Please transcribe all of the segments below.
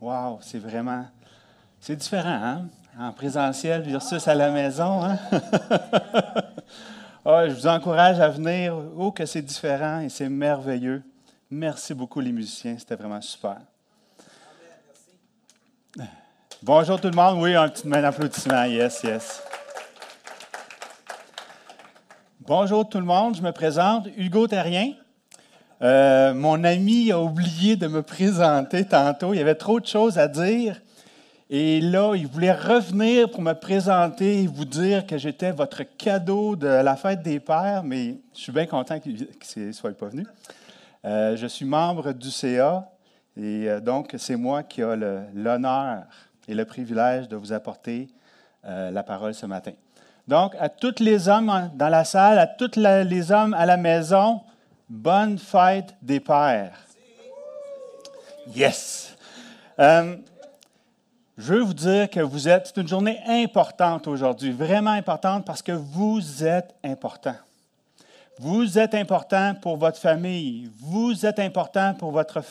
Wow, c'est vraiment, c'est différent, hein? En présentiel versus à la maison, hein? Ah, je vous encourage à venir. Oh, que c'est différent et c'est merveilleux. Merci beaucoup les musiciens, c'était vraiment super. Bonjour tout le monde. Oui, un petit main d'applaudissement. Yes, yes. Bonjour tout le monde. Je me présente, Hugo Terrien. Euh, mon ami a oublié de me présenter tantôt. Il y avait trop de choses à dire. Et là, il voulait revenir pour me présenter et vous dire que j'étais votre cadeau de la fête des pères, mais je suis bien content qu'il ne soit pas venu. Euh, je suis membre du CA et euh, donc c'est moi qui ai l'honneur et le privilège de vous apporter la parole ce matin. Donc, à tous les hommes dans la salle, à tous les hommes à la maison, Bonne fête des pères. Yes. Euh, je veux vous dire que vous êtes, c'est une journée importante aujourd'hui, vraiment importante parce que vous êtes important. Vous êtes important pour votre famille, vous êtes important pour votre,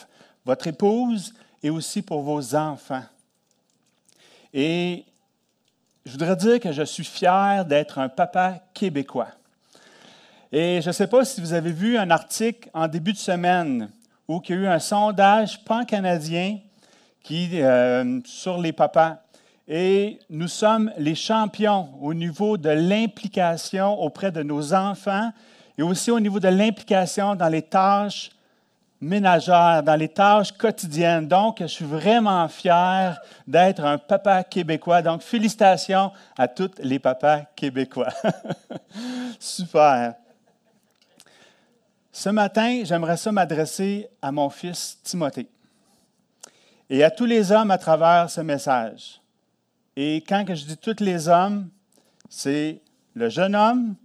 votre épouse et aussi pour vos enfants. Et je voudrais dire que je suis fier d'être un papa québécois. Et je ne sais pas si vous avez vu un article en début de semaine où il y a eu un sondage pan-canadien euh, sur les papas. Et nous sommes les champions au niveau de l'implication auprès de nos enfants et aussi au niveau de l'implication dans les tâches ménagères, dans les tâches quotidiennes. Donc, je suis vraiment fier d'être un papa québécois. Donc, félicitations à tous les papas québécois. Super. Ce matin, j'aimerais ça m'adresser à mon fils Timothée et à tous les hommes à travers ce message. Et quand je dis tous les hommes, c'est le jeune homme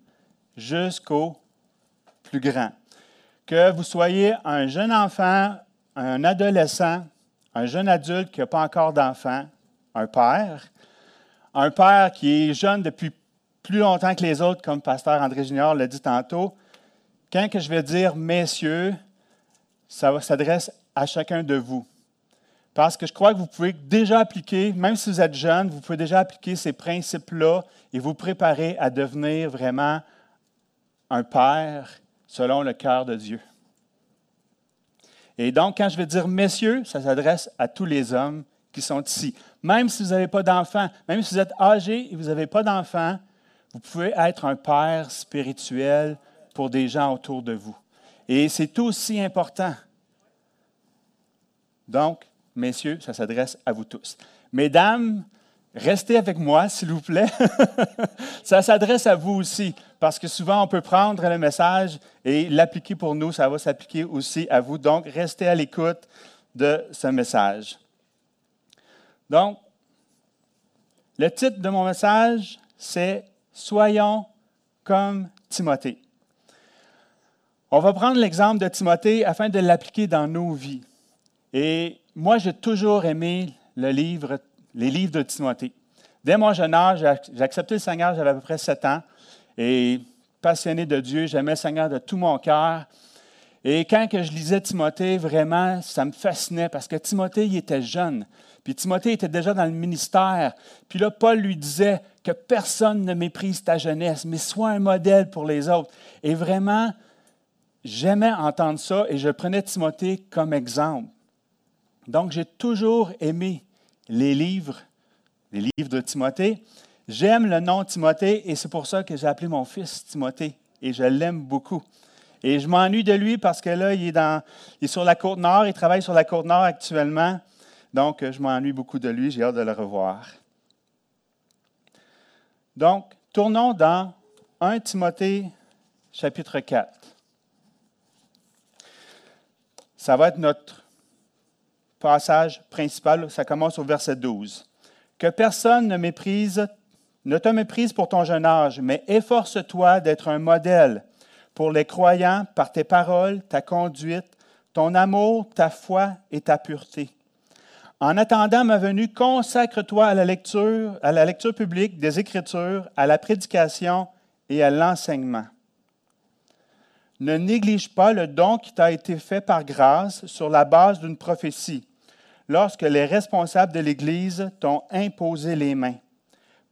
jusqu'au plus grand. Que vous soyez un jeune enfant, un adolescent, un jeune adulte qui n'a pas encore d'enfant, un père, un père qui est jeune depuis plus longtemps que les autres, comme Pasteur André Junior l'a dit tantôt, quand que je vais dire messieurs, ça s'adresse à chacun de vous. Parce que je crois que vous pouvez déjà appliquer, même si vous êtes jeune, vous pouvez déjà appliquer ces principes-là et vous préparer à devenir vraiment un père selon le cœur de Dieu. Et donc, quand je vais dire messieurs, ça s'adresse à tous les hommes qui sont ici. Même si vous n'avez pas d'enfants, même si vous êtes âgé et vous n'avez pas d'enfants, vous pouvez être un père spirituel pour des gens autour de vous. Et c'est aussi important. Donc, messieurs, ça s'adresse à vous tous. Mesdames, restez avec moi, s'il vous plaît. ça s'adresse à vous aussi, parce que souvent, on peut prendre le message et l'appliquer pour nous. Ça va s'appliquer aussi à vous. Donc, restez à l'écoute de ce message. Donc, le titre de mon message, c'est Soyons comme Timothée. On va prendre l'exemple de Timothée afin de l'appliquer dans nos vies. Et moi, j'ai toujours aimé le livre, les livres de Timothée. Dès mon jeune âge, j'ai accepté le Seigneur, j'avais à peu près sept ans. Et passionné de Dieu, j'aimais le Seigneur de tout mon cœur. Et quand je lisais Timothée, vraiment, ça me fascinait parce que Timothée, il était jeune. Puis Timothée était déjà dans le ministère. Puis là, Paul lui disait que personne ne méprise ta jeunesse, mais sois un modèle pour les autres. Et vraiment, J'aimais entendre ça et je prenais Timothée comme exemple. Donc, j'ai toujours aimé les livres, les livres de Timothée. J'aime le nom Timothée et c'est pour ça que j'ai appelé mon fils Timothée et je l'aime beaucoup. Et je m'ennuie de lui parce que là, il est, dans, il est sur la côte nord, il travaille sur la côte nord actuellement. Donc, je m'ennuie beaucoup de lui, j'ai hâte de le revoir. Donc, tournons dans 1 Timothée chapitre 4. Ça va être notre passage principal, ça commence au verset 12. Que personne ne méprise, ne te méprise pour ton jeune âge, mais efforce-toi d'être un modèle pour les croyants par tes paroles, ta conduite, ton amour, ta foi et ta pureté. En attendant ma venue, consacre-toi à la lecture, à la lecture publique des Écritures, à la prédication et à l'enseignement. Ne néglige pas le don qui t'a été fait par grâce sur la base d'une prophétie, lorsque les responsables de l'Église t'ont imposé les mains.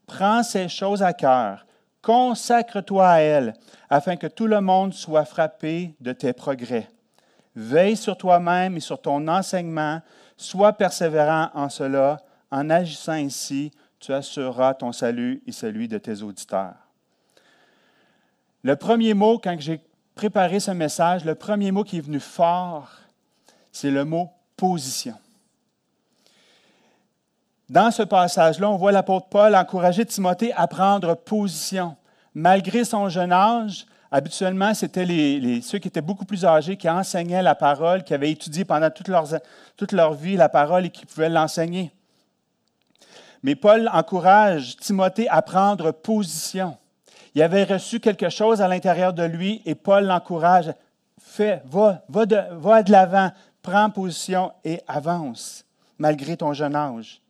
Prends ces choses à cœur, consacre-toi à elles, afin que tout le monde soit frappé de tes progrès. Veille sur toi-même et sur ton enseignement, sois persévérant en cela. En agissant ainsi, tu assureras ton salut et celui de tes auditeurs. Le premier mot, quand j'ai préparé ce message, le premier mot qui est venu fort, c'est le mot position. Dans ce passage-là, on voit l'apôtre Paul encourager Timothée à prendre position. Malgré son jeune âge, habituellement, c'était ceux qui étaient beaucoup plus âgés qui enseignaient la parole, qui avaient étudié pendant toute leur, toute leur vie la parole et qui pouvaient l'enseigner. Mais Paul encourage Timothée à prendre position. Il avait reçu quelque chose à l'intérieur de lui et Paul l'encourage. Fais, va, va de, va de l'avant, prends position et avance, malgré ton jeune âge.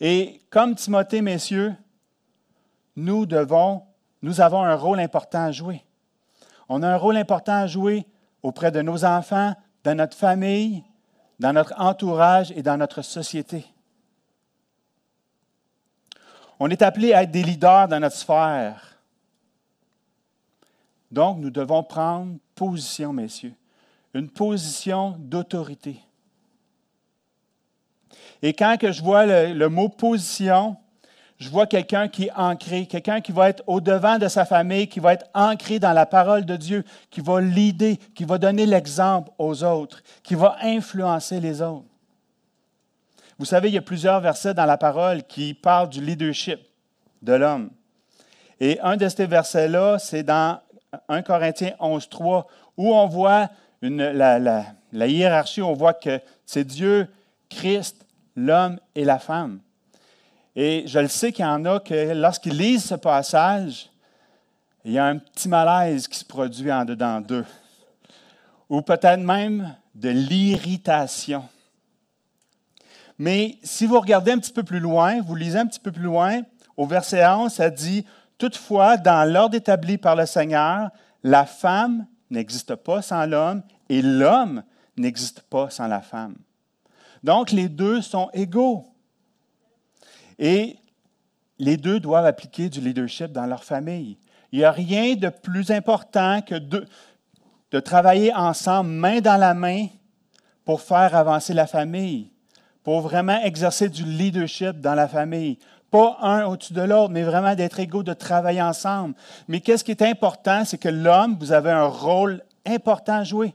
Et comme Timothée, messieurs, nous devons, nous avons un rôle important à jouer. On a un rôle important à jouer auprès de nos enfants, dans notre famille, dans notre entourage et dans notre société. On est appelé à être des leaders dans notre sphère. Donc, nous devons prendre position, messieurs, une position d'autorité. Et quand je vois le, mot position, je vois quelqu'un qui est ancré, quelqu'un qui va être au-devant de sa famille, qui va être ancré dans la parole de Dieu, qui va l'aider, qui va donner l'exemple aux autres, qui va influencer les autres. Vous savez, il y a plusieurs versets dans la parole qui parlent du leadership de l'homme. Et un de ces versets-là, c'est dans 1 Corinthiens 11, 3, où on voit la, la hiérarchie, on voit que c'est Dieu, Christ, l'homme et la femme. Et je le sais qu'il y en a que lorsqu'ils lisent ce passage, il y a un petit malaise qui se produit en dedans d'eux. Ou peut-être même de l'irritation. Mais si vous regardez un petit peu plus loin, vous lisez un petit peu plus loin, au verset 11, ça dit Toutefois, dans l'ordre établi par le Seigneur, la femme n'existe pas sans l'homme et l'homme n'existe pas sans la femme. Donc, les deux sont égaux. Et les deux doivent appliquer du leadership dans leur famille. Il n'y a rien de plus important que de, travailler ensemble, main dans la main, pour faire avancer la famille, pour vraiment exercer du leadership dans la famille. Pas un au-dessus de l'autre, mais vraiment d'être égaux, de travailler ensemble. Mais qu'est-ce qui est important, c'est que l'homme, vous avez un rôle important à jouer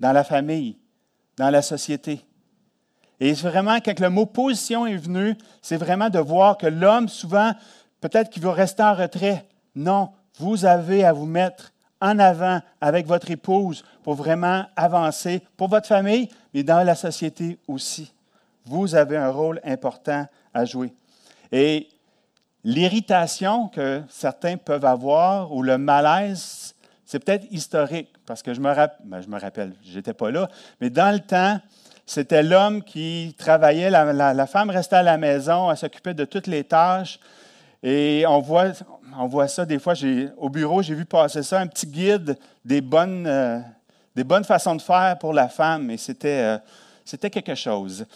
dans la famille, dans la société. Et vraiment, quand le mot position est venu, c'est vraiment de voir que l'homme, souvent, peut-être qu'il veut rester en retrait. Non, vous avez à vous mettre en avant avec votre épouse pour vraiment avancer pour votre famille, mais dans la société aussi. Vous avez un rôle important à jouer. Et l'irritation que certains peuvent avoir ou le malaise, c'est peut-être historique, parce que je me, ben, je me rappelle, n'étais pas là, mais dans le temps, c'était l'homme qui travaillait, la, femme restait à la maison, elle s'occupait de toutes les tâches. Et on voit, on voit ça des fois, au bureau, j'ai vu passer ça, un petit guide des bonnes, euh, des bonnes façons de faire pour la femme. Et c'était, euh, quelque chose.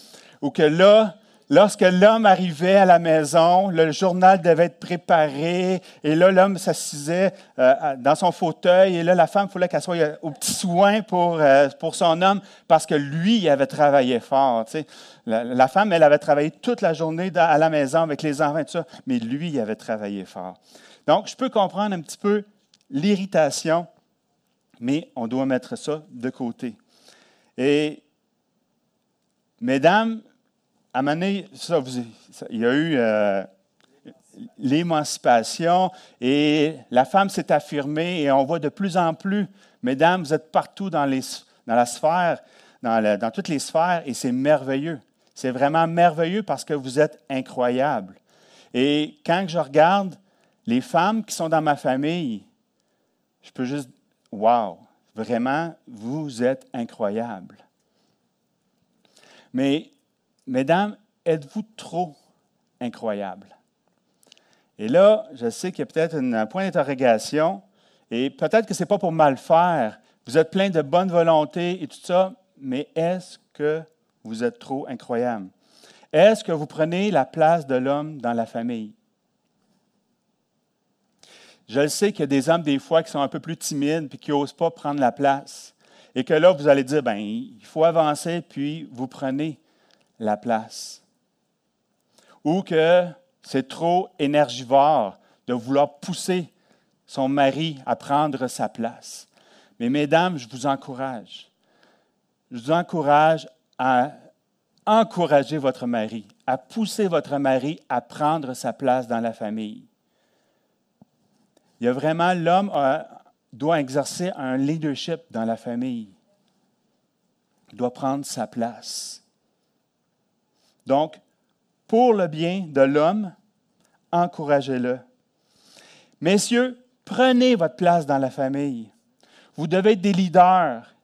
Ou que là, Lorsque l'homme arrivait à la maison, le journal devait être préparé, et là, l'homme s'assisait euh, dans son fauteuil, et là, la femme, il fallait qu'elle soit au petit soin pour, euh, pour son homme, parce que lui, il avait travaillé fort. La, femme, elle avait travaillé toute la journée à la maison avec les enfants tout ça, mais lui, il avait travaillé fort. Donc, je peux comprendre un petit peu l'irritation, mais on doit mettre ça de côté. Et, mesdames, à un moment donné, il y a eu euh, l'émancipation et la femme s'est affirmée et on voit de plus en plus, mesdames, vous êtes partout dans, les, dans la sphère dans, toutes les sphères et c'est merveilleux. C'est vraiment merveilleux parce que vous êtes incroyables. Et quand je regarde les femmes qui sont dans ma famille, je peux juste, wow, vraiment, vous êtes incroyables. Mais, mesdames, êtes-vous trop incroyables? Et là, je sais qu'il y a peut-être un point d'interrogation, et peut-être que ce n'est pas pour mal faire. Vous êtes plein de bonne volonté et tout ça, mais est-ce que vous êtes trop incroyable? Est-ce que vous prenez la place de l'homme dans la famille? Je sais qu'il y a des hommes, des fois, qui sont un peu plus timides et qui n'osent pas prendre la place. Et que là, vous allez dire, ben, il faut avancer, puis vous prenez la place. Ou que c'est trop énergivore de vouloir pousser son mari à prendre sa place. Mais mesdames, je vous encourage. Je vous encourage à encourager votre mari, à pousser votre mari à prendre sa place dans la famille. Il y a vraiment, l'homme doit exercer un leadership dans la famille. Il doit prendre sa place. Donc, pour le bien de l'homme, encouragez-le. Messieurs, prenez votre place dans la famille. Vous devez être des leaders,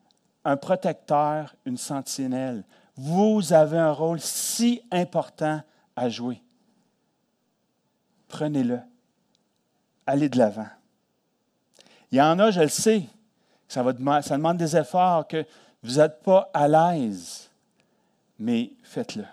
un protecteur, une sentinelle. Vous avez un rôle si important à jouer. Prenez-le allez de l'avant. Il y en a, je le sais, ça, ça demande des efforts, que vous n'êtes pas à l'aise, mais faites-le.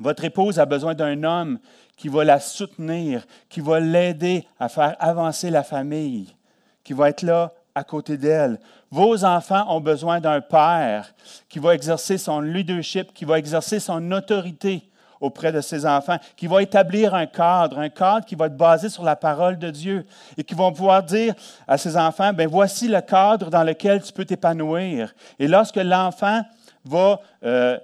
Votre épouse a besoin d'un homme qui va la soutenir, qui va l'aider à faire avancer la famille, qui va être là à côté d'elle. Vos enfants ont besoin d'un père qui va exercer son leadership, qui va exercer son autorité auprès de ses enfants, qui va établir un cadre, un cadre qui va être basé sur la parole de Dieu et qui vont pouvoir dire à ses enfants, ben voici le cadre dans lequel tu peux t'épanouir. Et lorsque l'enfant va euh,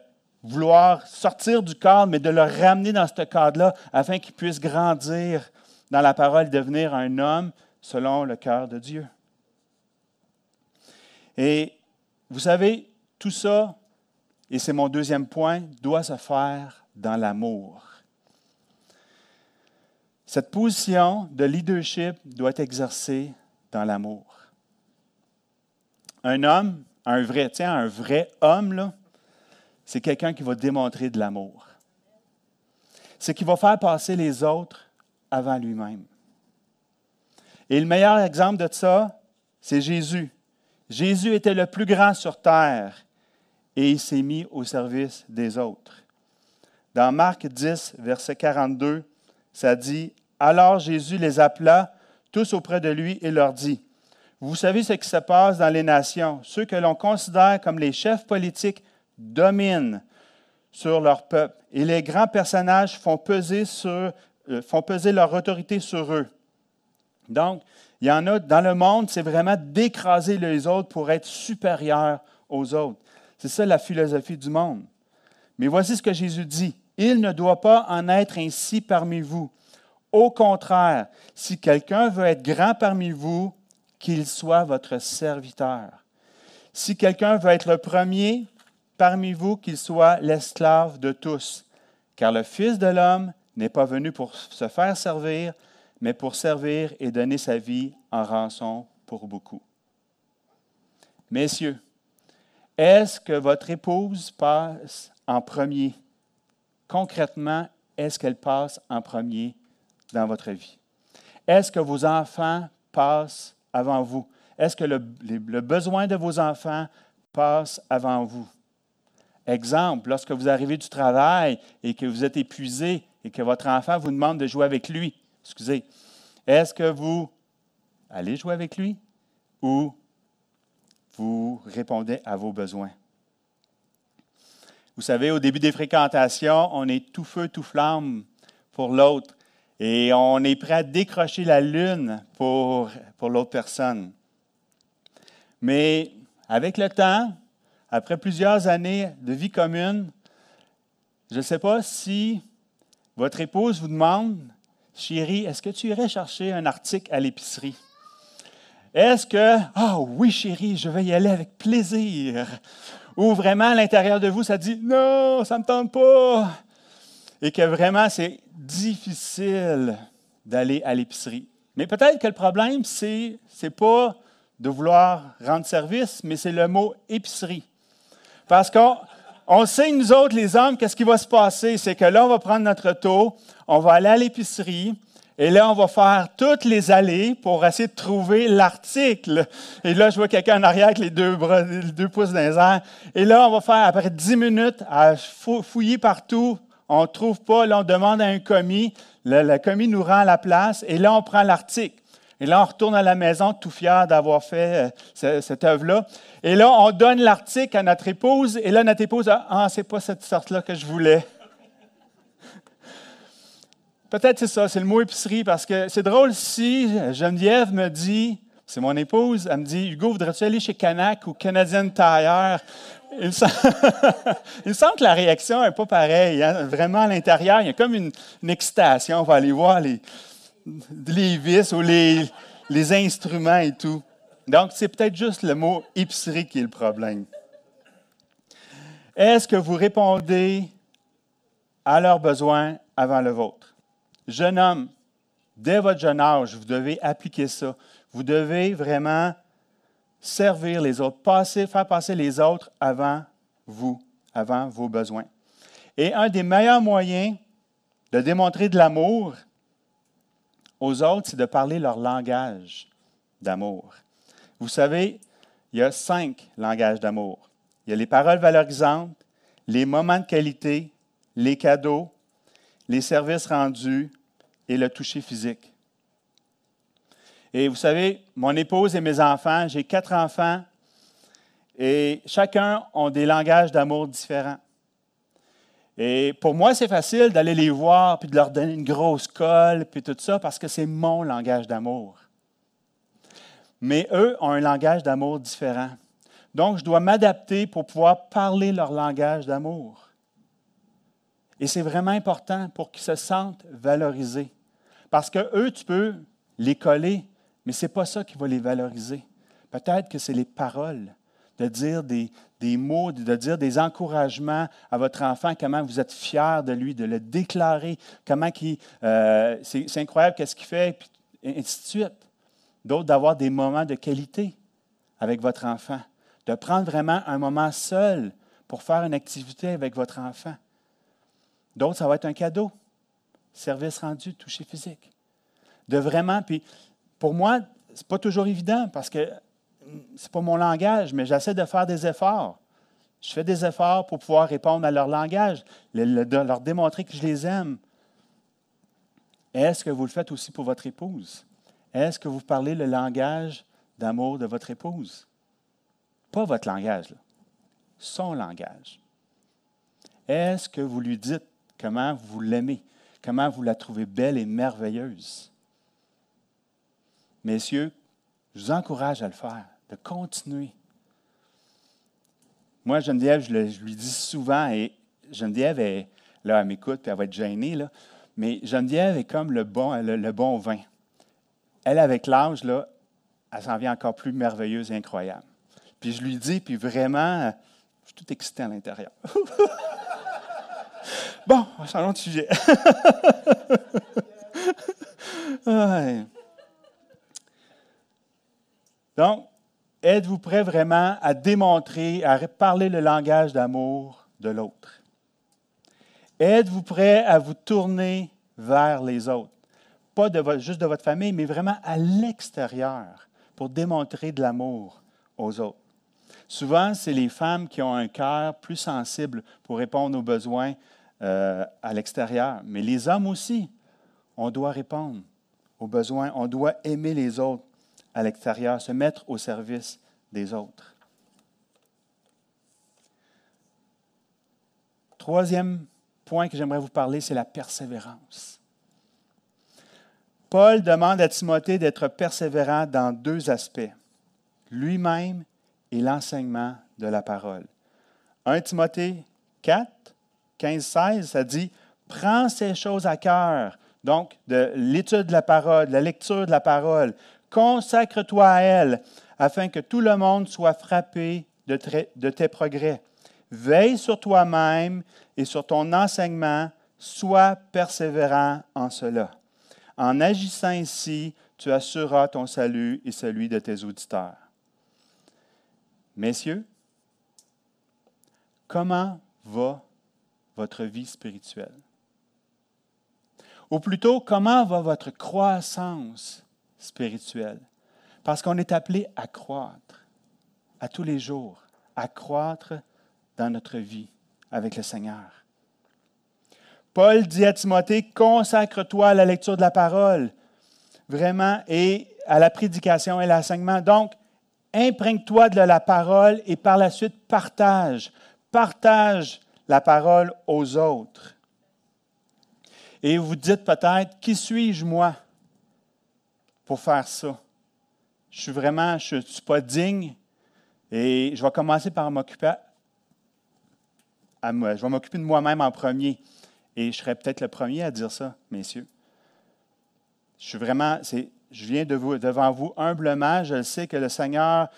vouloir sortir du cadre, mais de le ramener dans ce cadre-là afin qu'il puisse grandir dans la parole, devenir un homme selon le cœur de Dieu. Et vous savez, tout ça, et c'est mon deuxième point, doit se faire dans l'amour. Cette position de leadership doit être exercée dans l'amour. Un homme, un vrai, tiens, un vrai homme, là, c'est quelqu'un qui va démontrer de l'amour. C'est qui va faire passer les autres avant lui-même. Et le meilleur exemple de ça, c'est Jésus. Jésus était le plus grand sur terre et il s'est mis au service des autres. Dans Marc 10, verset 42, ça dit, Alors Jésus les appela tous auprès de lui et leur dit, Vous savez ce qui se passe dans les nations. Ceux que l'on considère comme les chefs politiques dominent sur leur peuple et les grands personnages font peser, sur, euh, font peser leur autorité sur eux. Donc, il y en a dans le monde, c'est vraiment d'écraser les autres pour être supérieur aux autres. C'est ça la philosophie du monde. Mais voici ce que Jésus dit. Il ne doit pas en être ainsi parmi vous. Au contraire, si quelqu'un veut être grand parmi vous, qu'il soit votre serviteur. Si quelqu'un veut être le premier parmi vous, qu'il soit l'esclave de tous. Car le Fils de l'homme n'est pas venu pour se faire servir, mais pour servir et donner sa vie en rançon pour beaucoup. Messieurs, est-ce que votre épouse passe en premier? Concrètement est-ce qu'elle passe en premier dans votre vie? Est-ce que vos enfants passent avant vous? Est-ce que le, besoin de vos enfants passe avant vous? Exemple, lorsque vous arrivez du travail et que vous êtes épuisé et que votre enfant vous demande de jouer avec lui, excusez, est-ce que vous allez jouer avec lui ou vous répondez à vos besoins? Vous savez, au début des fréquentations, on est tout feu, tout flamme pour l'autre et on est prêt à décrocher la lune pour, pour l'autre personne. Mais avec le temps, après plusieurs années de vie commune, je ne sais pas si votre épouse vous demande, chérie, est-ce que tu irais chercher un article à l'épicerie? Est-ce que, ah oui chérie, je vais y aller avec plaisir? Ou vraiment à l'intérieur de vous, ça dit, non, ça ne me tente pas. Et que vraiment, c'est difficile d'aller à l'épicerie. Mais peut-être que le problème, c'est n'est pas de vouloir rendre service, mais c'est le mot épicerie. Parce qu'on on sait, nous autres, les hommes, qu'est-ce qui va se passer? C'est que là, on va prendre notre auto, on va aller à l'épicerie, et là, on va faire toutes les allées pour essayer de trouver l'article. Et là, je vois quelqu'un en arrière avec les deux, bras, les deux pouces dans les airs. Et là, on va faire après dix minutes à fouiller partout. On ne trouve pas. Là, on demande à un commis. Le, commis nous rend la place. Et là, on prend l'article. Et là, on retourne à la maison tout fier d'avoir fait euh, cette œuvre-là. Et là, on donne l'article à notre épouse. Et là, notre épouse, ah, c'est pas cette sorte-là que je voulais. Peut-être c'est ça, c'est le mot épicerie, parce que c'est drôle si Geneviève me dit, c'est mon épouse, elle me dit Hugo, voudrais-tu aller chez Canac ou Canadian Tire? Il me, semble, que la réaction n'est pas pareille. Hein. Vraiment, à l'intérieur, il y a comme une, excitation. On va aller voir les, les vis ou les, les instruments et tout. Donc, c'est peut-être juste le mot épicerie qui est le problème. Est-ce que vous répondez à leurs besoins avant le vôtre? Jeune homme, dès votre jeune âge, vous devez appliquer ça. Vous devez vraiment servir les autres, passer, faire passer les autres avant vous, avant vos besoins. Et un des meilleurs moyens de démontrer de l'amour aux autres, c'est de parler leur langage d'amour. Vous savez, il y a cinq langages d'amour. Il y a les paroles valorisantes, les moments de qualité, les cadeaux, les services rendus et le toucher physique. Et vous savez, mon épouse et mes enfants, j'ai quatre enfants, et chacun ont des langages d'amour différents. Et pour moi, c'est facile d'aller les voir, puis de leur donner une grosse colle, puis tout ça, parce que c'est mon langage d'amour. Mais eux ont un langage d'amour différent. Donc, je dois m'adapter pour pouvoir parler leur langage d'amour. Et c'est vraiment important pour qu'ils se sentent valorisés. Parce que eux, tu peux les coller, mais ce n'est pas ça qui va les valoriser. Peut-être que c'est les paroles, de dire des, mots, de dire des encouragements à votre enfant, comment vous êtes fier de lui, de le déclarer, comment euh, c'est, incroyable qu'est-ce qu'il fait, et ainsi de suite. D'autres, d'avoir des moments de qualité avec votre enfant, de prendre vraiment un moment seul pour faire une activité avec votre enfant. D'autres, ça va être un cadeau, service rendu, toucher physique. De vraiment, puis pour moi, ce n'est pas toujours évident parce que ce n'est pas mon langage, mais j'essaie de faire des efforts. Je fais des efforts pour pouvoir répondre à leur langage, leur démontrer que je les aime. Est-ce que vous le faites aussi pour votre épouse? Est-ce que vous parlez le langage d'amour de votre épouse? Pas votre langage, son langage. Est-ce que vous lui dites comment vous l'aimez, comment vous la trouvez belle et merveilleuse? Messieurs, je vous encourage à le faire, de continuer. Moi, Geneviève, je, lui dis souvent, et Geneviève, est, là, elle m'écoute, puis elle va être gênée, là, mais Geneviève est comme le bon, le, bon vin. Elle, avec l'âge, là, elle s'en vient encore plus merveilleuse et incroyable. Puis je lui dis, puis vraiment, je suis tout excité à l'intérieur. bon, changeons de sujet. Donc, êtes-vous prêt vraiment à démontrer, à parler le langage d'amour de l'autre? Êtes-vous prêt à vous tourner vers les autres? Pas juste de votre famille, mais vraiment à l'extérieur pour démontrer de l'amour aux autres. Souvent, c'est les femmes qui ont un cœur plus sensible pour répondre aux besoins euh, à l'extérieur. Mais les hommes aussi, on doit répondre aux besoins, on doit aimer les autres à l'extérieur, se mettre au service des autres. Troisième point que j'aimerais vous parler, c'est la persévérance. Paul demande à Timothée d'être persévérant dans deux aspects, lui-même et l'enseignement de la parole. 1 Timothée 4, 15, 16, ça dit, prends ces choses à cœur, donc de l'étude de la parole, de la lecture de la parole, consacre-toi à elle, afin que tout le monde soit frappé de, tes progrès. Veille sur toi-même et sur ton enseignement, sois persévérant en cela. En agissant ainsi, tu assureras ton salut et celui de tes auditeurs. Messieurs, comment va votre vie spirituelle? Ou plutôt, comment va votre croissance spirituelle? Parce qu'on est appelé à croître à tous les jours, à croître dans notre vie avec le Seigneur. Paul dit à Timothée, consacre-toi à la lecture de la parole, vraiment, et à la prédication et l'enseignement. Donc, imprègne-toi de la parole et par la suite partage. Partage la parole aux autres. Et vous dites peut-être, qui suis-je moi? Pour faire ça? Je suis vraiment, je ne suis pas digne et je vais commencer par m'occuper à moi. Je vais m'occuper de moi-même en premier. Et je serai peut-être le premier à dire ça, messieurs. Je suis vraiment, je viens devant vous humblement. Je sais que le Seigneur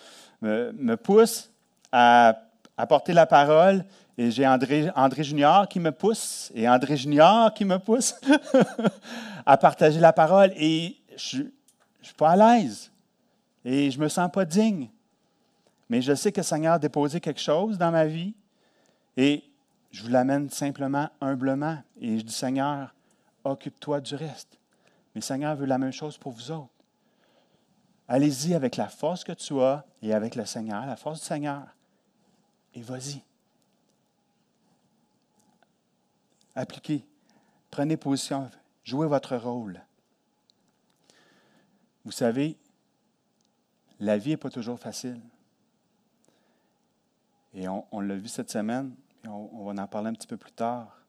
me, pousse à, apporter la parole. Et j'ai André, Junior qui me pousse et André Junior qui me pousse à partager la parole. Et je ne suis pas à l'aise. Et je ne me sens pas digne. Mais je sais que le Seigneur a déposé quelque chose dans ma vie. Et je vous l'amène simplement, humblement. Et je dis, Seigneur, occupe-toi du reste. Mais Seigneur veut la même chose pour vous autres. Allez-y avec la force que tu as et avec le Seigneur, la force du Seigneur. Et vas-y. Appliquez. Prenez position. Jouez votre rôle. Vous savez, la vie n'est pas toujours facile. Et on, l'a vu cette semaine, et on, on va en parler un petit peu plus tard.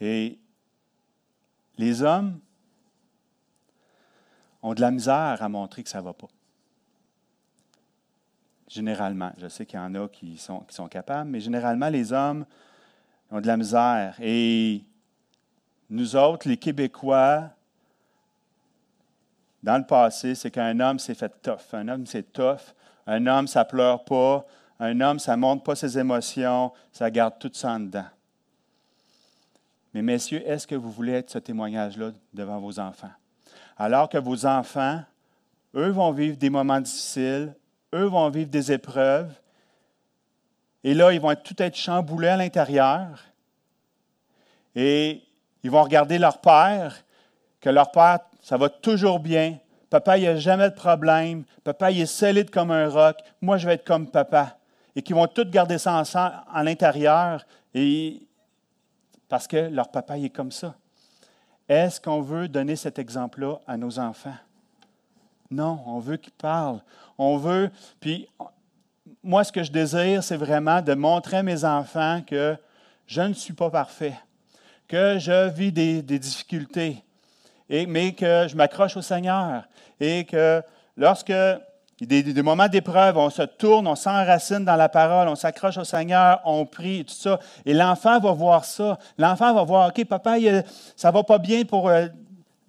Et les hommes ont de la misère à montrer que ça ne va pas. Généralement. Je sais qu'il y en a qui sont, qui sont capables, mais généralement, les hommes ont de la misère. Et nous autres, les Québécois, dans le passé, c'est qu'un homme s'est fait tough. Un homme, c'est tough. Un homme, ça pleure pas. Un homme, ça ne montre pas ses émotions. Ça garde tout ça en dedans. Mais messieurs, est-ce que vous voulez être ce témoignage-là devant vos enfants? Alors que vos enfants, eux vont vivre des moments difficiles, eux vont vivre des épreuves, et là, ils vont tout être chamboulés à l'intérieur, et ils vont regarder leur père, que leur père, ça va toujours bien, papa, il n'y a jamais de problème, papa, il est solide comme un roc, moi, je vais être comme papa. Et qu'ils vont tous garder ça ensemble à l'intérieur, et parce que leur papa est comme ça. Est-ce qu'on veut donner cet exemple-là à nos enfants? Non, on veut qu'ils parlent. On veut, puis moi, ce que je désire, c'est vraiment de montrer à mes enfants que je ne suis pas parfait, que je vis des, difficultés, mais que je m'accroche au Seigneur et que lorsque des, des moments d'épreuve, on se tourne, on s'enracine dans la parole, on s'accroche au Seigneur, on prie, tout ça. Et l'enfant va voir ça. L'enfant va voir, OK, papa, ça va pas bien pour, euh,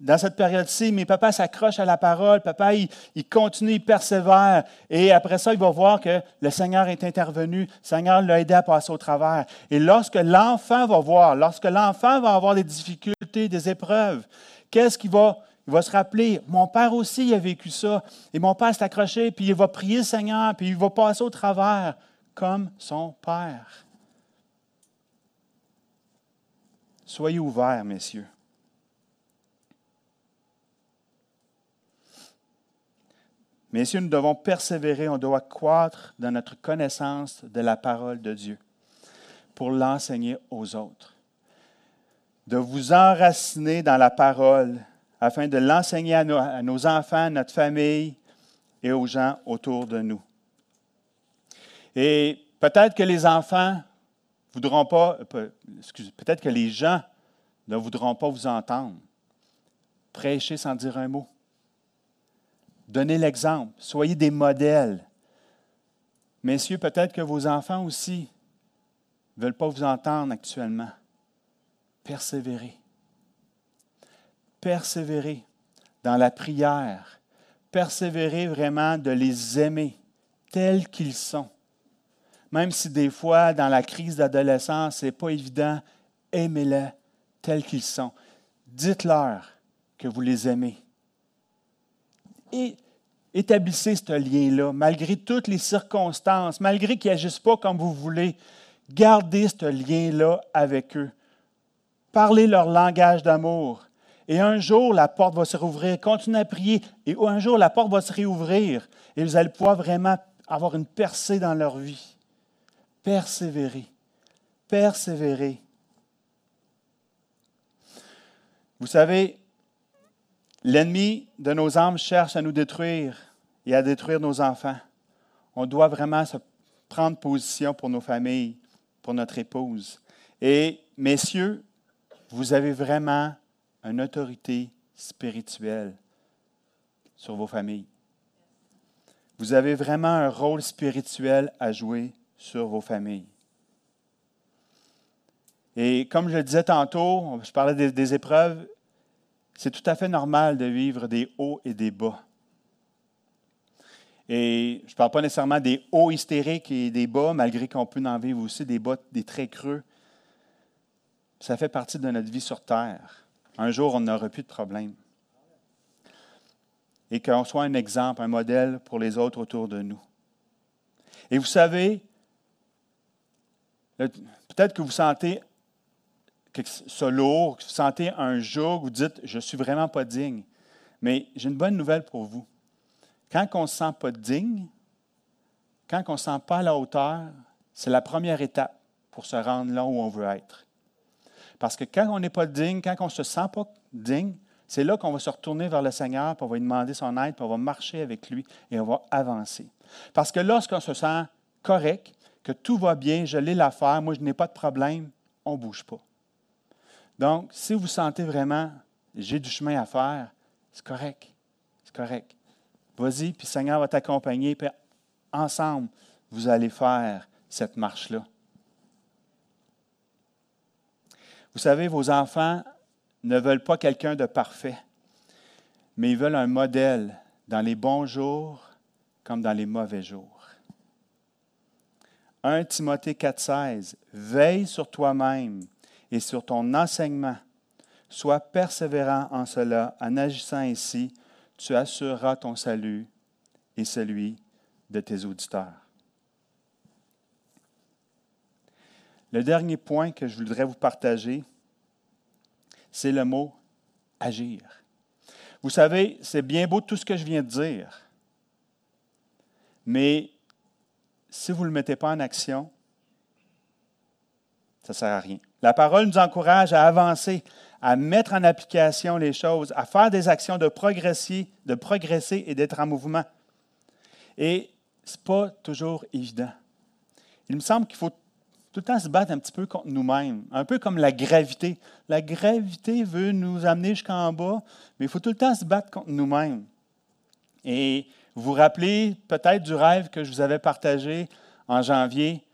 dans cette période-ci, mais papa s'accroche à la parole, papa, il, continue, il persévère. Et après ça, il va voir que le Seigneur est intervenu, le Seigneur l'a aidé à passer au travers. Et lorsque l'enfant va voir, lorsque l'enfant va avoir des difficultés, des épreuves, qu'est-ce qu'il va il va se rappeler, mon père aussi a vécu ça. Et mon père s'est accroché, puis il va prier le Seigneur, puis il va passer au travers comme son père. Soyez ouverts, messieurs. Messieurs, nous devons persévérer, on doit croître dans notre connaissance de la parole de Dieu pour l'enseigner aux autres. De vous enraciner dans la parole afin de l'enseigner à, nos, enfants, à notre famille et aux gens autour de nous. Et peut-être que les enfants voudront pas, euh, peut-être que les gens ne voudront pas vous entendre. Prêchez sans dire un mot. Donnez l'exemple. Soyez des modèles. Messieurs, peut-être que vos enfants aussi ne veulent pas vous entendre actuellement. Persévérez persévérer dans la prière, persévérer vraiment de les aimer tels qu'ils sont. Même si des fois, dans la crise d'adolescence, ce n'est pas évident, aimez-les tels qu'ils sont. Dites-leur que vous les aimez. Et établissez ce lien-là, malgré toutes les circonstances, malgré qu'ils n'agissent pas comme vous voulez. Gardez ce lien-là avec eux. Parlez leur langage d'amour. Et un jour, la porte va se rouvrir. Continuez à prier. Et un jour, la porte va se réouvrir. Et vous allez pouvoir vraiment avoir une percée dans leur vie. Persévérer. Persévérer. Vous savez, l'ennemi de nos âmes cherche à nous détruire et à détruire nos enfants. On doit vraiment se prendre position pour nos familles, pour notre épouse. Et messieurs, vous avez vraiment une autorité spirituelle sur vos familles. Vous avez vraiment un rôle spirituel à jouer sur vos familles. Et comme je le disais tantôt, je parlais des, épreuves, c'est tout à fait normal de vivre des hauts et des bas. Et je ne parle pas nécessairement des hauts hystériques et des bas, malgré qu'on peut en vivre aussi des bas, des très creux. Ça fait partie de notre vie sur Terre. Un jour, on n'aura plus de problème et qu'on soit un exemple, un modèle pour les autres autour de nous. Et vous savez, peut-être que vous sentez ça lourd, que vous sentez un jour, vous dites, je ne suis vraiment pas digne. Mais j'ai une bonne nouvelle pour vous. Quand on ne se sent pas digne, quand on ne se sent pas à la hauteur, c'est la première étape pour se rendre là où on veut être. Parce que quand on n'est pas digne, quand on ne se sent pas digne, c'est là qu'on va se retourner vers le Seigneur, puis on va lui demander son aide, puis on va marcher avec lui et on va avancer. Parce que lorsqu'on se sent correct, que tout va bien, je l'ai l'affaire, moi je n'ai pas de problème, on ne bouge pas. Donc, si vous sentez vraiment, j'ai du chemin à faire, c'est correct. C'est correct. Vas-y, puis Seigneur va t'accompagner, puis ensemble, vous allez faire cette marche-là. Vous savez, vos enfants ne veulent pas quelqu'un de parfait, mais ils veulent un modèle dans les bons jours comme dans les mauvais jours. 1 Timothée 4,16 Veille sur toi-même et sur ton enseignement. Sois persévérant en cela. En agissant ainsi, tu assureras ton salut et celui de tes auditeurs. Le dernier point que je voudrais vous partager, c'est le mot agir. Vous savez, c'est bien beau tout ce que je viens de dire, mais si vous ne le mettez pas en action, ça ne sert à rien. La parole nous encourage à avancer, à mettre en application les choses, à faire des actions, de progresser, de progresser et d'être en mouvement. Et ce n'est pas toujours évident. Il me semble qu'il faut tout le temps se battre un petit peu contre nous-mêmes, un peu comme la gravité. La gravité veut nous amener jusqu'en bas, mais il faut tout le temps se battre contre nous-mêmes. Et vous vous rappelez peut-être du rêve que je vous avais partagé en janvier,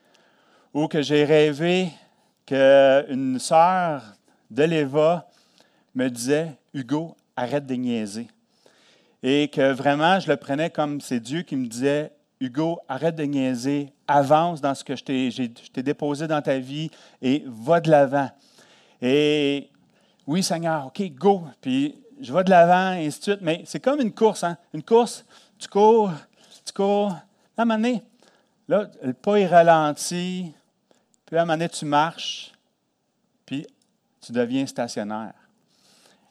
où que j'ai rêvé qu'une sœur de l'Eva me disait Hugo, arrête de niaiser. Et que vraiment, je le prenais comme c'est Dieu qui me disait Hugo, arrête de niaiser, avance dans ce que je t'ai déposé dans ta vie et va de l'avant. Et oui, Seigneur, OK, go. Puis je vais de l'avant, et ainsi de suite. Mais c'est comme une course, hein? Une course, tu cours, tu cours. À un moment là, le pas est ralenti. Puis à un moment donné, tu marches. Puis tu deviens stationnaire.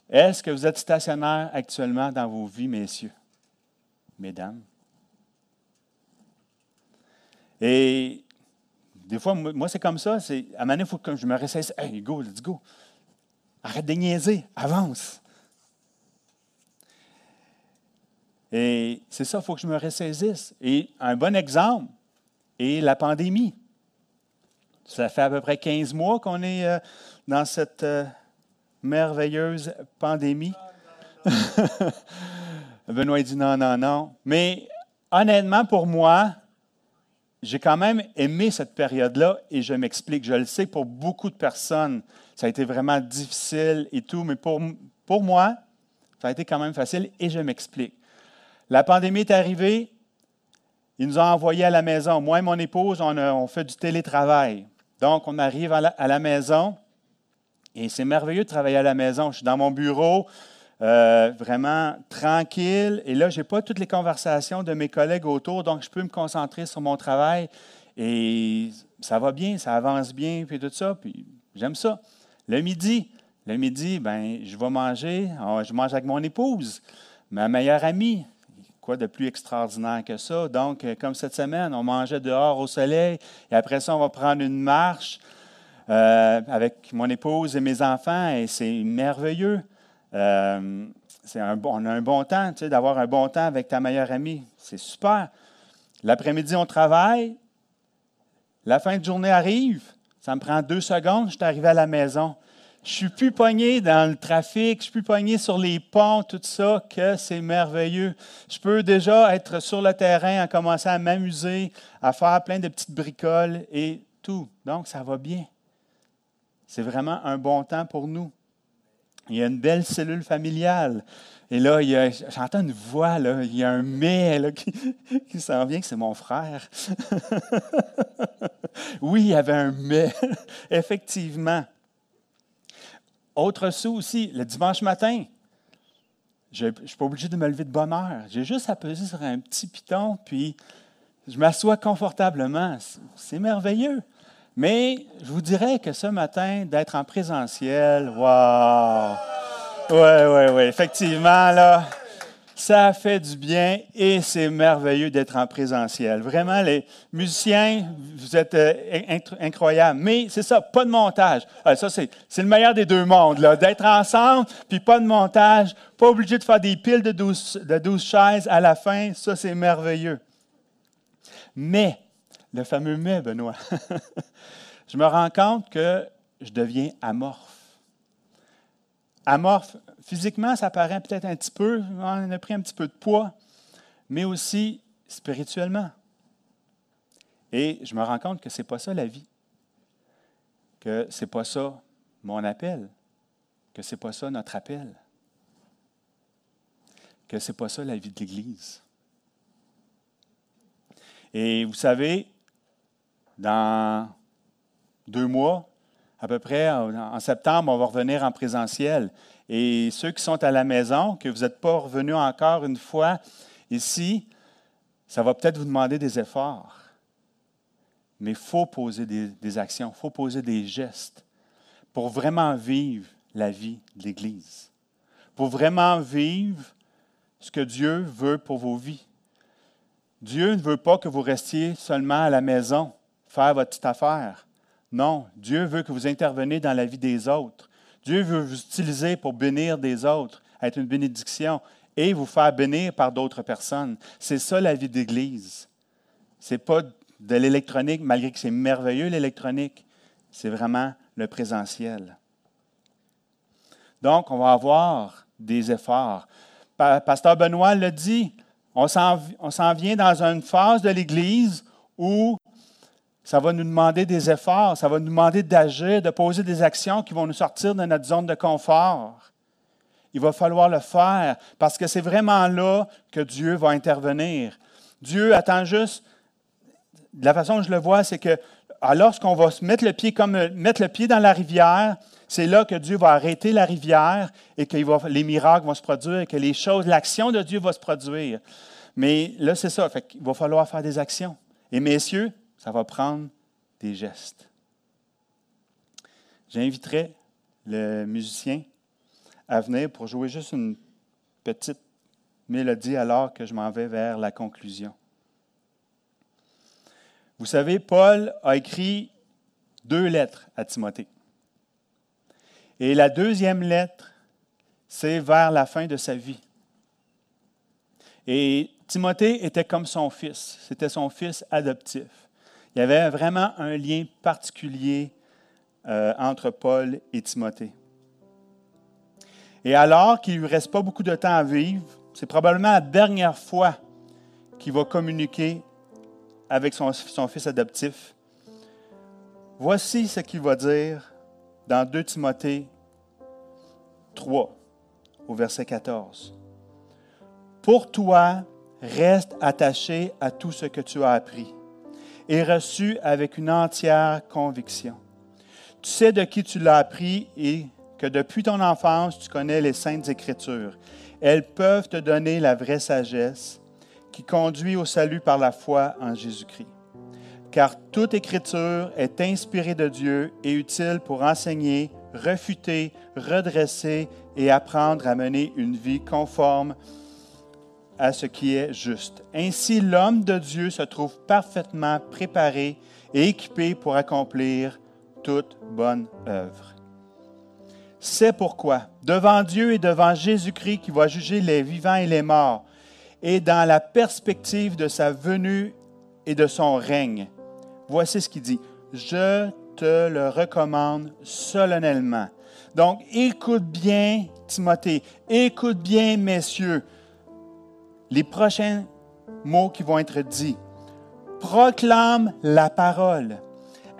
Est-ce que vous êtes stationnaire actuellement dans vos vies, messieurs, mesdames? Et des fois, moi, c'est comme ça. À un moment il faut que je me ressaisse. Hey, go, let's go. Arrête de niaiser, avance. Et c'est ça, il faut que je me ressaisisse. Et un bon exemple est la pandémie. Ça fait à peu près 15 mois qu'on est euh, dans cette euh, merveilleuse pandémie. Benoît dit non, non, non. Mais honnêtement, pour moi, j'ai quand même aimé cette période-là et je m'explique. Je le sais, pour beaucoup de personnes, ça a été vraiment difficile et tout, mais pour, pour moi, Ça a été quand même facile et je m'explique. La pandémie est arrivée, ils nous ont envoyés à la maison. Moi et mon épouse, on, fait du télétravail. Donc, on arrive à la, maison et c'est merveilleux de travailler à la maison. Je suis dans mon bureau, euh, vraiment tranquille. Et là, je n'ai pas toutes les conversations de mes collègues autour, donc je peux me concentrer sur mon travail. Et ça va bien, ça avance bien, puis tout ça. Puis j'aime ça. Le midi, le midi, ben, je vais manger. Je mange avec mon épouse, ma meilleure amie. Quoi de plus extraordinaire que ça? Donc, euh, comme cette semaine, on mangeait dehors au soleil, et après ça, on va prendre une marche euh, avec mon épouse et mes enfants, et c'est merveilleux. Euh, un, on a un bon temps, tu sais, d'avoir un bon temps avec ta meilleure amie. C'est super. L'après-midi, on travaille. La fin de journée arrive. Ça me prend deux secondes, je suis arrivé à la maison. Je suis plus pogné dans le trafic, je suis plus pogné sur les ponts, tout ça, que c'est merveilleux. Je peux déjà être sur le terrain, à commencer à m'amuser, à faire plein de petites bricoles et tout. Donc, ça va bien. C'est vraiment un bon temps pour nous. Il y a une belle cellule familiale. Et là, j'entends une voix, il y a un mais qui, qui s'en vient, que c'est mon frère. oui, il y avait un mais, effectivement. Autre aussi, le dimanche matin, je ne suis pas obligé de me lever de bonne heure. J'ai juste à sur un petit piton, puis je m'assois confortablement. C'est merveilleux. Mais je vous dirais que ce matin, d'être en présentiel, waouh! Oui, oui, oui, effectivement, là, ça fait du bien et c'est merveilleux d'être en présentiel. Vraiment, les musiciens, vous êtes euh, incroyables. Mais c'est ça, pas de montage. Ah, ça, c'est, le meilleur des deux mondes, d'être ensemble, puis pas de montage, pas obligé de faire des piles de douze de chaises à la fin. Ça, c'est merveilleux. Mais, le fameux mais, Benoît, je me rends compte que je deviens amorphe. Amorphe, physiquement, ça paraît peut-être un petit peu, on a pris un petit peu de poids, mais aussi spirituellement. Et je me rends compte que ce n'est pas ça la vie, que ce n'est pas ça mon appel, que ce n'est pas ça notre appel, que ce n'est pas ça la vie de l'Église. Et vous savez, dans deux mois, à peu près, en septembre, on va revenir en présentiel. Et ceux qui sont à la maison, que vous n'êtes pas revenus encore une fois ici, ça va peut-être vous demander des efforts. Mais il faut poser des, actions, il faut poser des gestes pour vraiment vivre la vie de l'Église, pour vraiment vivre ce que Dieu veut pour vos vies. Dieu ne veut pas que vous restiez seulement à la maison, faire votre petite affaire. Non, Dieu veut que vous interveniez dans la vie des autres. Dieu veut vous utiliser pour bénir des autres, être une bénédiction et vous faire bénir par d'autres personnes. C'est ça la vie d'Église. Ce n'est pas de l'électronique, malgré que c'est merveilleux l'électronique. C'est vraiment le présentiel. Donc, on va avoir des efforts. Pasteur Benoît l'a dit, on s'en vient dans une phase de l'Église où ça va nous demander des efforts, ça va nous demander d'agir, de poser des actions qui vont nous sortir de notre zone de confort. Il va falloir le faire parce que c'est vraiment là que Dieu va intervenir. Dieu attend juste, la façon dont je le vois, c'est que lorsqu'on va se mettre le pied comme mettre le pied dans la rivière, c'est là que Dieu va arrêter la rivière et que les miracles vont se produire, que les choses, l'action de Dieu va se produire. Mais là, c'est ça. Il va falloir faire des actions. Et messieurs, ça va prendre des gestes. J'inviterai le musicien à venir pour jouer juste une petite mélodie alors que je m'en vais vers la conclusion. Vous savez, Paul a écrit deux lettres à Timothée. Et la deuxième lettre, c'est vers la fin de sa vie. Et Timothée était comme son fils, c'était son fils adoptif. Il y avait vraiment un lien particulier euh, entre Paul et Timothée. Et alors qu'il ne lui reste pas beaucoup de temps à vivre, c'est probablement la dernière fois qu'il va communiquer avec son, son fils adoptif. Voici ce qu'il va dire dans 2 Timothée 3, au verset 14. Pour toi, reste attaché à tout ce que tu as appris et reçu avec une entière conviction. Tu sais de qui tu l'as appris et que depuis ton enfance, tu connais les saintes écritures. Elles peuvent te donner la vraie sagesse qui conduit au salut par la foi en Jésus-Christ. Car toute écriture est inspirée de Dieu et utile pour enseigner, refuter, redresser et apprendre à mener une vie conforme à ce qui est juste. Ainsi, l'homme de Dieu se trouve parfaitement préparé et équipé pour accomplir toute bonne œuvre. C'est pourquoi, devant Dieu et devant Jésus-Christ qui va juger les vivants et les morts, et dans la perspective de sa venue et de son règne, voici ce qu'il dit. Je te le recommande solennellement. Donc, écoute bien, Timothée, écoute bien, messieurs, les prochains mots qui vont être dits. Proclame la parole.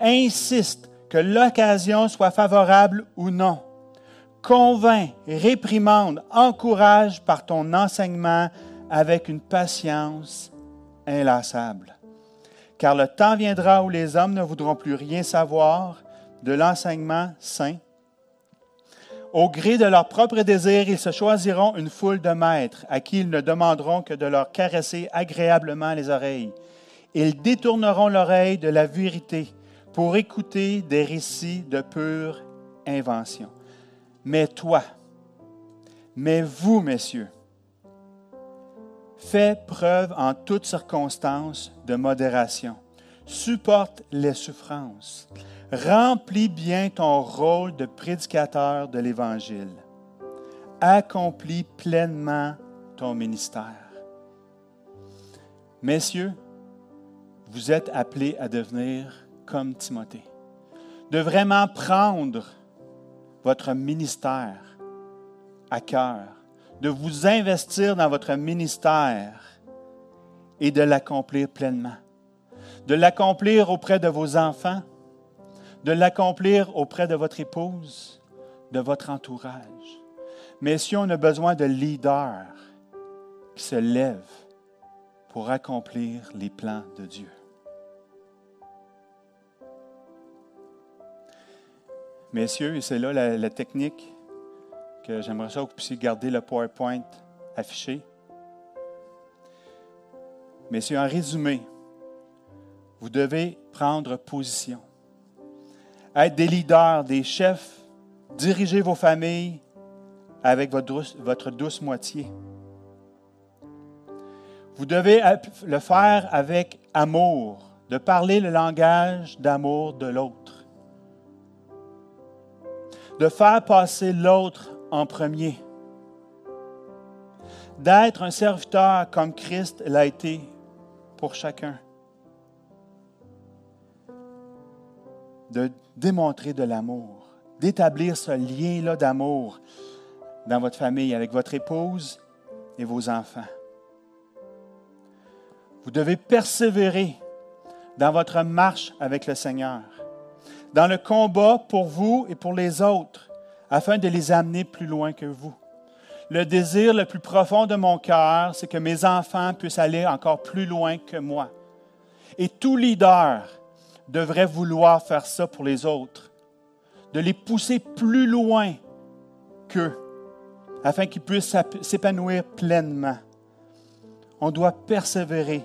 Insiste que l'occasion soit favorable ou non. Convainc, réprimande, encourage par ton enseignement avec une patience inlassable. Car le temps viendra où les hommes ne voudront plus rien savoir de l'enseignement saint. Au gré de leurs propres désirs, ils se choisiront une foule de maîtres à qui ils ne demanderont que de leur caresser agréablement les oreilles. Ils détourneront l'oreille de la vérité pour écouter des récits de pure invention. Mais toi, mais vous, messieurs, Fais preuve en toutes circonstances de modération. Supporte les souffrances. Remplis bien ton rôle de prédicateur de l'Évangile. Accomplis pleinement ton ministère. Messieurs, vous êtes appelés à devenir comme Timothée, de vraiment prendre votre ministère à cœur de vous investir dans votre ministère et de l'accomplir pleinement. De l'accomplir auprès de vos enfants, de l'accomplir auprès de votre épouse, de votre entourage. Mais si on a besoin de leaders qui se lèvent pour accomplir les plans de Dieu. Messieurs, et c'est là la, technique que j'aimerais ça que vous puissiez garder le PowerPoint affiché. C'est un résumé. Vous devez prendre position. Être des leaders, des chefs, diriger vos familles avec votre douce, moitié. Vous devez le faire avec amour, de parler le langage d'amour de l'autre, de faire passer l'autre en premier. D'être un serviteur comme Christ l'a été pour chacun. De démontrer de l'amour, d'établir ce lien-là d'amour dans votre famille, avec votre épouse et vos enfants. Vous devez persévérer dans votre marche avec le Seigneur, dans le combat pour vous et pour les autres, afin de les amener plus loin que vous. Le désir le plus profond de mon cœur, c'est que mes enfants puissent aller encore plus loin que moi. Et tout leader devrait vouloir faire ça pour les autres, de les pousser plus loin qu'eux, afin qu'ils puissent s'épanouir pleinement. On doit persévérer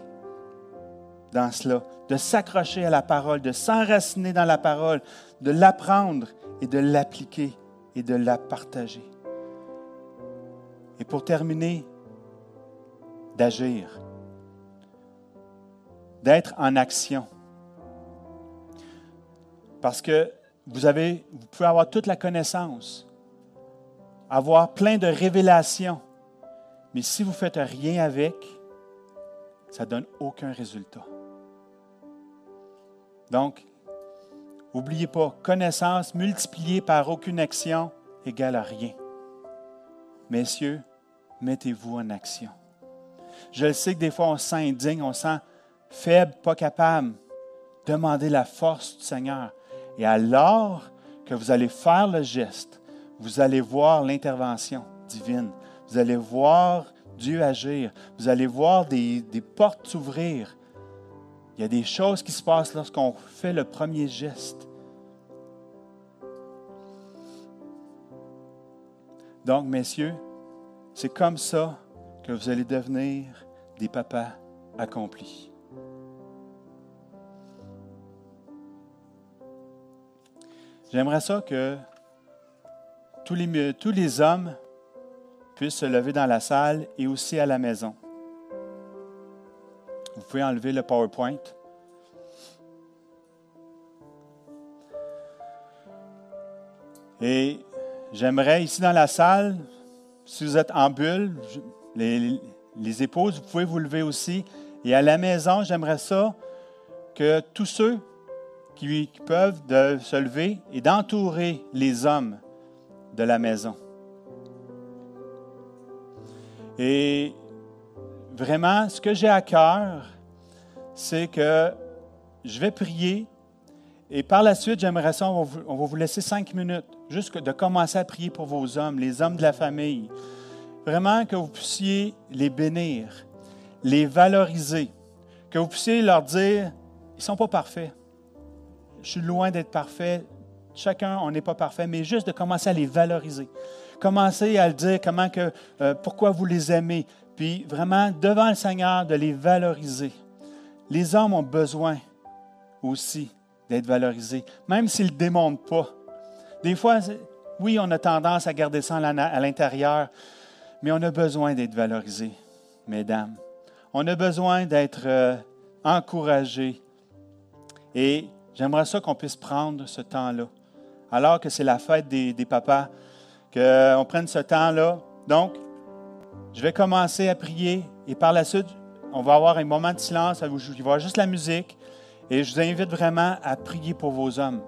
dans cela, de s'accrocher à la parole, de s'enraciner dans la parole, de l'apprendre et de l'appliquer et de la partager. Et pour terminer, d'agir, d'être en action. Parce que vous, pouvez avoir toute la connaissance, avoir plein de révélations, mais si vous ne faites rien avec, ça ne donne aucun résultat. Donc, N'oubliez pas, connaissance multipliée par aucune action égale à rien. Messieurs, mettez-vous en action. Je le sais que des fois on se sent indigne, on se sent faible, pas capable. Demandez la force du Seigneur. Et alors que vous allez faire le geste, vous allez voir l'intervention divine. Vous allez voir Dieu agir. Vous allez voir des, portes s'ouvrir. Il y a des choses qui se passent lorsqu'on fait le premier geste. Donc, messieurs, c'est comme ça que vous allez devenir des papas accomplis. J'aimerais ça que tous les, tous les hommes puissent se lever dans la salle et aussi à la maison. Vous pouvez enlever le PowerPoint. Et j'aimerais ici dans la salle, si vous êtes en bulle, les, les épouses, vous pouvez vous lever aussi. Et à la maison, j'aimerais ça que tous ceux qui, peuvent de se lever et d'entourer les hommes de la maison. Et vraiment, ce que j'ai à cœur, c'est que je vais prier et par la suite, j'aimerais ça, on va, vous, laisser cinq minutes, juste de commencer à prier pour vos hommes, les hommes de la famille. Vraiment que vous puissiez les bénir, les valoriser, que vous puissiez leur dire, ils ne sont pas parfaits. Je suis loin d'être parfait. Chacun, on n'est pas parfait, mais juste de commencer à les valoriser. Commencer à le dire comment que, euh, pourquoi vous les aimez. Puis vraiment, devant le Seigneur, de les valoriser. Les hommes ont besoin aussi d'être valorisés, même s'ils ne le démontrent pas. Des fois, oui, on a tendance à garder ça à l'intérieur, mais on a besoin d'être valorisés, mesdames. On a besoin d'être euh, encouragés. Et j'aimerais ça qu'on puisse prendre ce temps-là, alors que c'est la fête des, des papas, qu'on prenne ce temps-là. Donc, je vais commencer à prier et par la suite, on va avoir un moment de silence, il va y avoir juste la musique. Et je vous invite vraiment à prier pour vos hommes,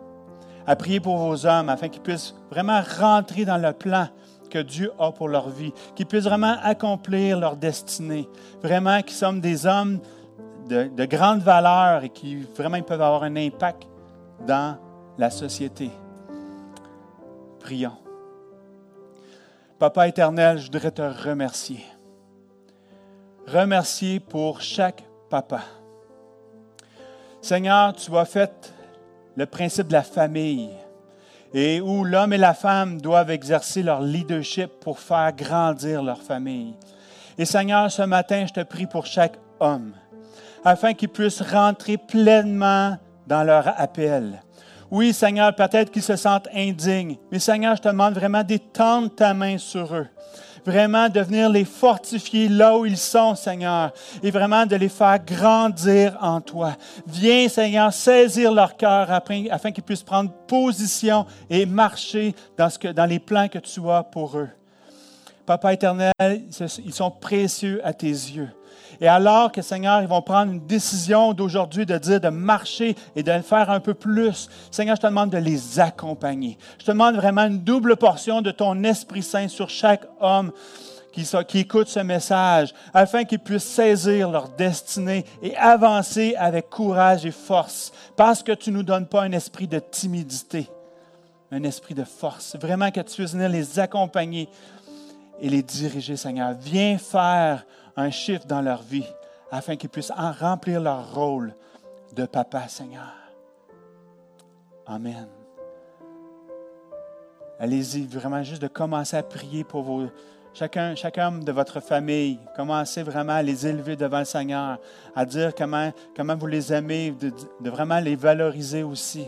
à prier pour vos hommes afin qu'ils puissent vraiment rentrer dans le plan que Dieu a pour leur vie, qu'ils puissent vraiment accomplir leur destinée, vraiment qu'ils sommes des hommes de, de grande valeur et qui vraiment peuvent avoir un impact dans la société. Prions. Papa éternel, je voudrais te remercier. Remercier pour chaque papa Seigneur, tu as fait le principe de la famille et où l'homme et la femme doivent exercer leur leadership pour faire grandir leur famille. Et Seigneur, ce matin, je te prie pour chaque homme, afin qu'ils puissent rentrer pleinement dans leur appel. Oui, Seigneur, peut-être qu'ils se sentent indignes, mais Seigneur, je te demande vraiment d'étendre ta main sur eux vraiment de venir les fortifier là où ils sont, Seigneur, et vraiment de les faire grandir en toi. Viens, Seigneur, saisir leur cœur afin, qu'ils puissent prendre position et marcher dans, dans les plans que tu as pour eux. Papa éternel, ils sont précieux à tes yeux. Et alors que, Seigneur, ils vont prendre une décision d'aujourd'hui de dire de marcher et de faire un peu plus, Seigneur, je te demande de les accompagner. Je te demande vraiment une double portion de ton Esprit Saint sur chaque homme qui, qui écoute ce message, afin qu'ils puissent saisir leur destinée et avancer avec courage et force, parce que tu ne nous donnes pas un esprit de timidité, un esprit de force. Vraiment que tu puisses venir les accompagner et les diriger, Seigneur. Viens faire un chiffre dans leur vie afin qu'ils puissent en remplir leur rôle de papa, Seigneur. Amen. Allez-y, vraiment juste de commencer à prier pour vos, chacun, chacun de votre famille. Commencez vraiment à les élever devant le Seigneur, à dire comment, comment vous les aimez, de vraiment les valoriser aussi.